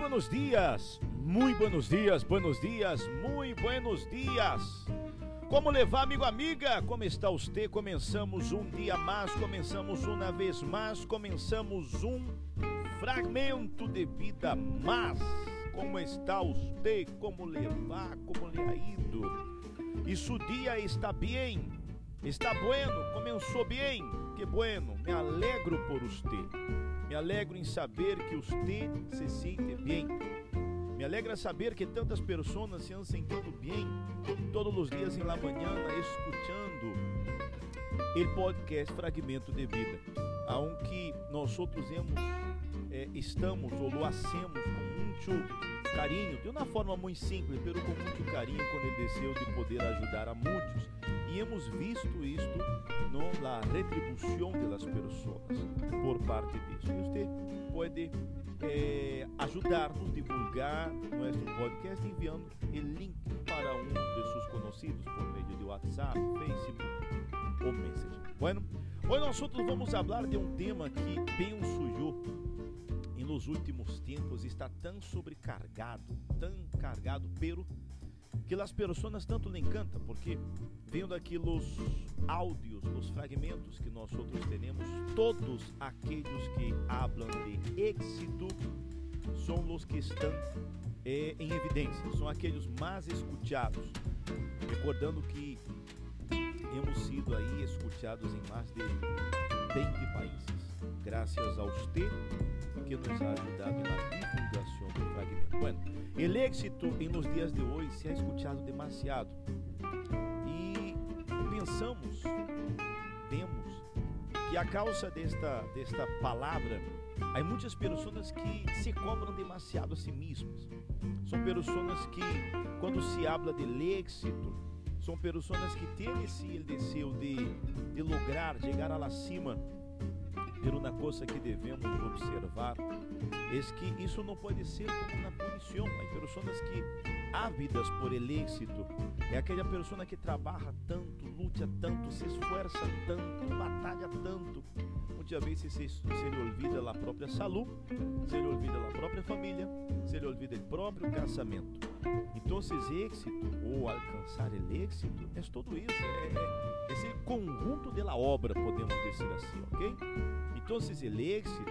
buenos dias, muito buenos dias, buenos dias, muito buenos dias. Como levar, amigo, amiga? Como está você? Começamos um dia mais, começamos uma vez mais, começamos um fragmento de vida mais. Como está você? Como levar? Como lhe ha ido? E dia está bem? Está bueno? Começou bem? Que bueno, me alegro por você. Me alegro em saber que você se sente bem. Me alegra saber que tantas pessoas se han sentido bem todos os dias em la mañana escutando o podcast Fragmento de Vida, aonde nós outros hemos, eh, estamos ou lo hacemos com muito carinho, de uma forma muito simples, pero com muito carinho, quando ele desceu de poder ajudar a muitos. E hemos visto isto no la retribuição de las pessoas por parte disso. E você pode eh, ajudar-nos a divulgar nosso podcast enviando o link para um de seus conhecidos por meio de WhatsApp, Facebook ou Messenger. Bueno, hoje nós vamos falar de um tema que penso eu e nos últimos tempos está tão sobrecargado, tão cargado, pero que as pessoas tanto lhe encanta, porque vendo aqui os áudios, os fragmentos que nós outros temos, todos aqueles que hablam de êxito são os que estão eh, em evidência, são aqueles mais escutados. Recordando que hemos sido aí escutados em mais de 20 países, graças a você que nos ha ajudado na divulgação do fragmento. Bueno, o êxito em nos dias de hoje se ha escutado demasiado e pensamos, vemos que a causa desta desta palavra há muitas pessoas que se cobram demasiado a si mesmas. São pessoas que quando se habla de êxito são pessoas que têm esse desejo de, de lograr chegar lá cima pero uma coisa que devemos observar é que isso não pode ser como uma punição. Há pessoas que ávidas por el êxito é aquela pessoa que trabalha tanto, luta tanto, se esforça tanto, batalha tanto. Muitas vezes se, se lhe olvida a própria saúde, se lhe olvida a própria família, se lhe olvida o próprio casamento. Então, êxito ou alcançar o êxito é tudo isso, é, é esse conjunto da obra, podemos dizer assim, ok? Então, o êxito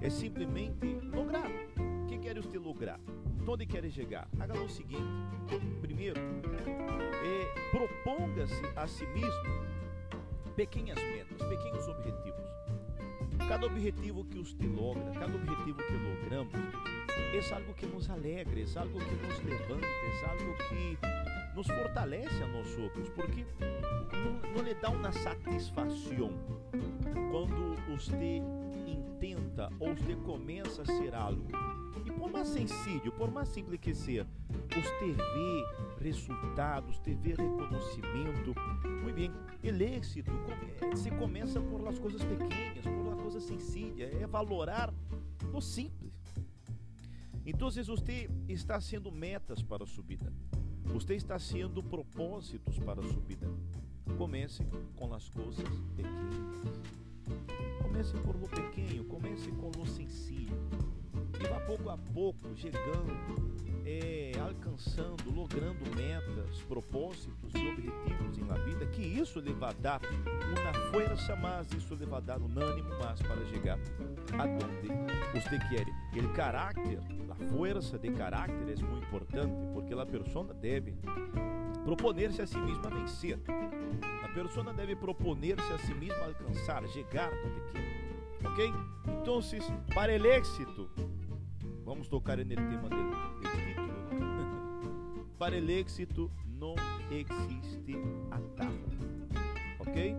é simplesmente lograr. O que quer você lograr? Onde quer chegar? Haga o seguinte: primeiro, é, proponga-se a si mesmo pequenas metas, pequenos objetivos. Cada objetivo que você logra, cada objetivo que logramos, é algo que nos alegra, é algo que nos levanta, é algo que nos fortalece a nós outros, porque não, não lhe dá uma satisfação quando você intenta ou você começa a ser algo. E por mais sencillo, por mais simples que seja, você vê resultados, você vê reconhecimento. Muito bem, o êxito se começa por as coisas pequenas, por uma coisa sencilla, é valorar o simples. Então, você está sendo metas para a subida. Você está sendo propósitos para a subida. Comece com as coisas pequenas. Comece por lo pequeno, comece com lo sencillo. E vá pouco a pouco chegando, é, alcançando, logrando metas, propósitos e objetivos em vida, que isso lhe vai dar uma força mais, isso lhe vai dar um ânimo mais para chegar aonde você quer. O caráter, a força de caráter é muito importante, porque a pessoa deve proponer-se a si mesma a vencer. A pessoa deve proponer-se a si mesma a alcançar, chegar onde quer. Ok? Então, para o êxito, vamos tocar no tema do, título. Né? para o êxito não existe atalho. Ok?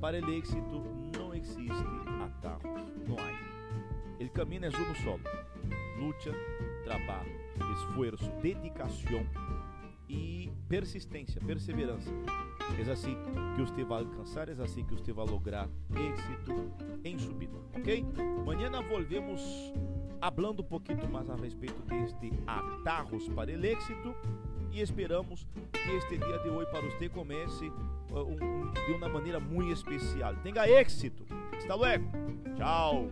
Para o êxito não existe atalhos. Não há. O caminho é um solo. Luta, trabalho, esforço, dedicação e persistência, perseverança. É assim que você vai alcançar, é assim que você vai lograr êxito em subida, ok? Amanhã volvemos falando um pouquinho mais a respeito deste atarros para o êxito e esperamos que este dia de hoje para você comece um, de uma maneira muito especial. Tenha êxito. Hasta luego. Tchau.